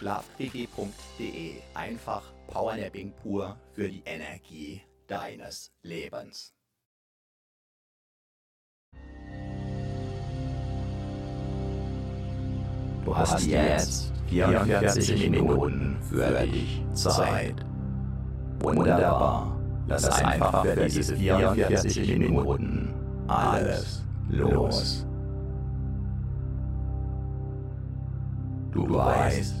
Schlafquickie.de. Einfach Powernapping pur für die Energie deines Lebens. Du hast jetzt 44 Minuten für dich Zeit. Wunderbar. Lass einfach für diese 44 Minuten alles los. Du weißt,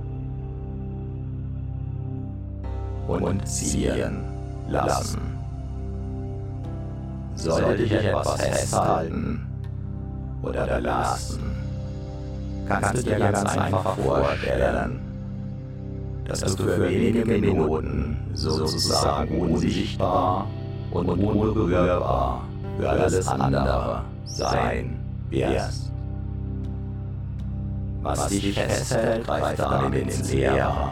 und ziehen lassen. Sollte dich etwas festhalten oder belasten, kannst du dir ganz einfach vorstellen, dass du für wenige Minuten sozusagen unsichtbar und unberührbar für alles andere sein wirst. Was dich festhält, greift damit ins Leere.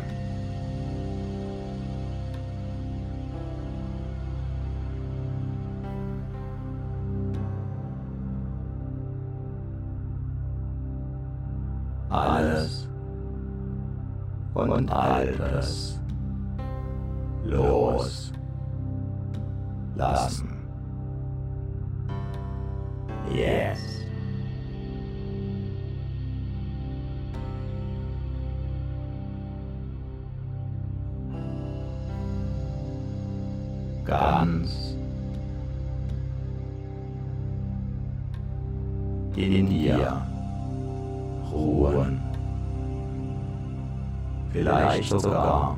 Sogar.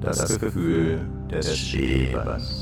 das Gefühl des Lebens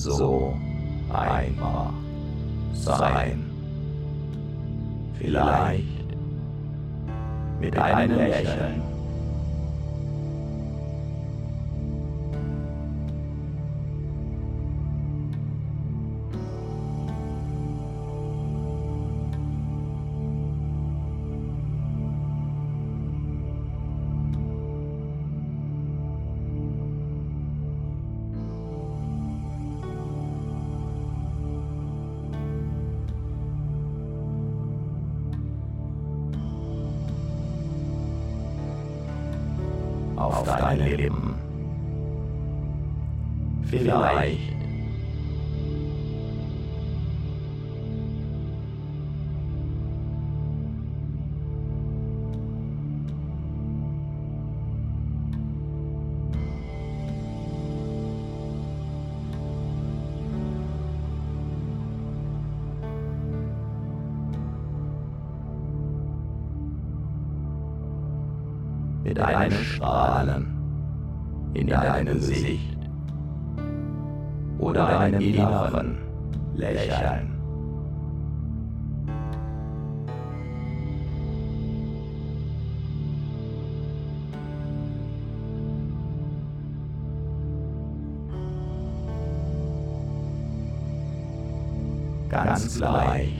So einfach sein. Vielleicht mit einem Lächeln. In deinem Gesicht. Oder deinem inneren Lächeln. Ganz gleich,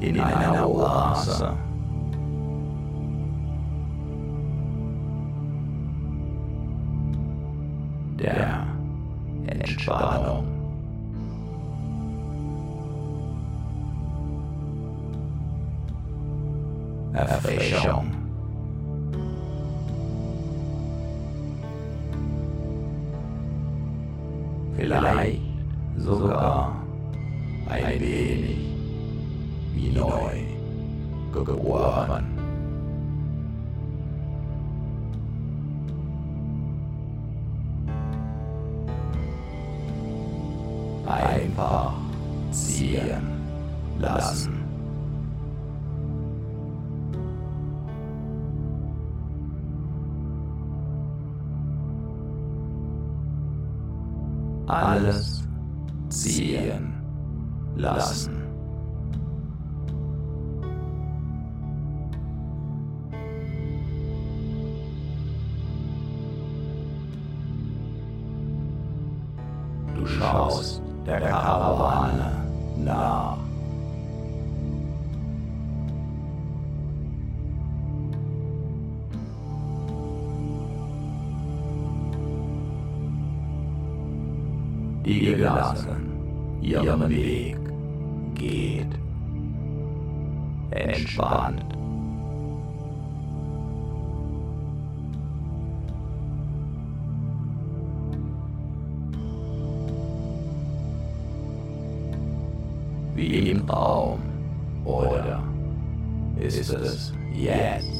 In einer Oase. Der Entspannung. Erfrischung. Die gelassen ihren Weg geht. Entspannt. Wie im Traum. Oder ist es jetzt?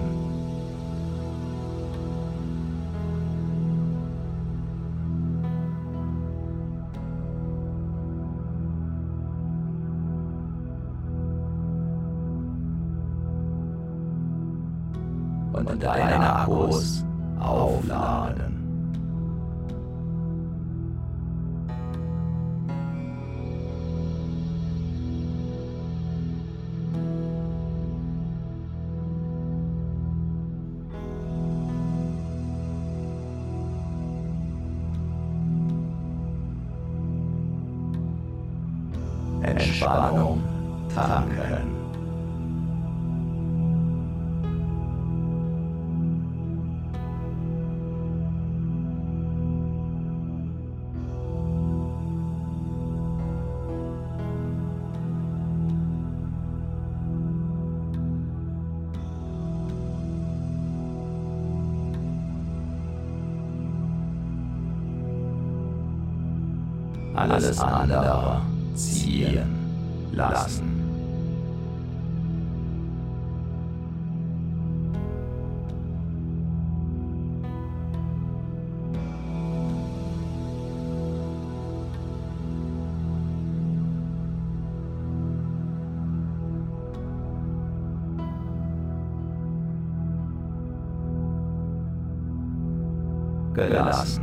Und deine Akkus Alles andere ziehen lassen. gelassen.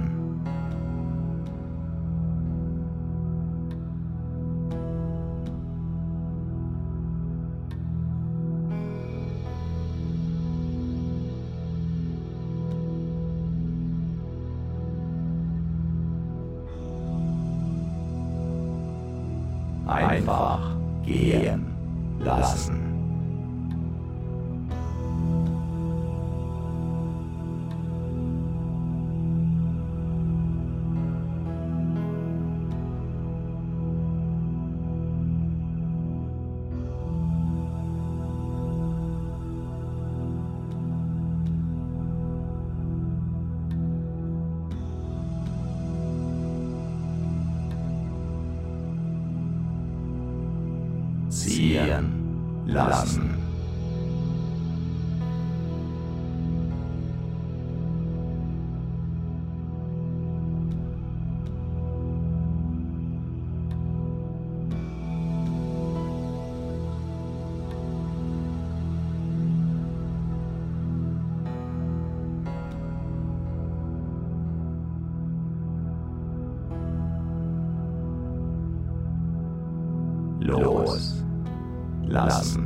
Loslassen.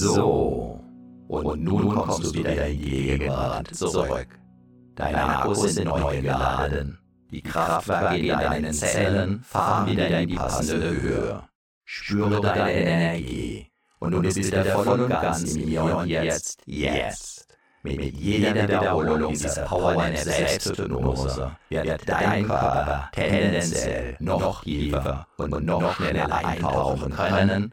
So. Und nun kommst du wieder in die Gegenwart zurück. Deine Akkus sind neu geladen. Die Kraftwerke in deinen Zellen fahren wieder in die passende Höhe. Spüre deine Energie. Und du bist wieder voll und ganz im Hier und Jetzt. Jetzt. Mit jeder Wiederholung dieser Powernap Selbsthypnose wird dein Körper tendenziell noch tiefer und noch schneller eintauchen können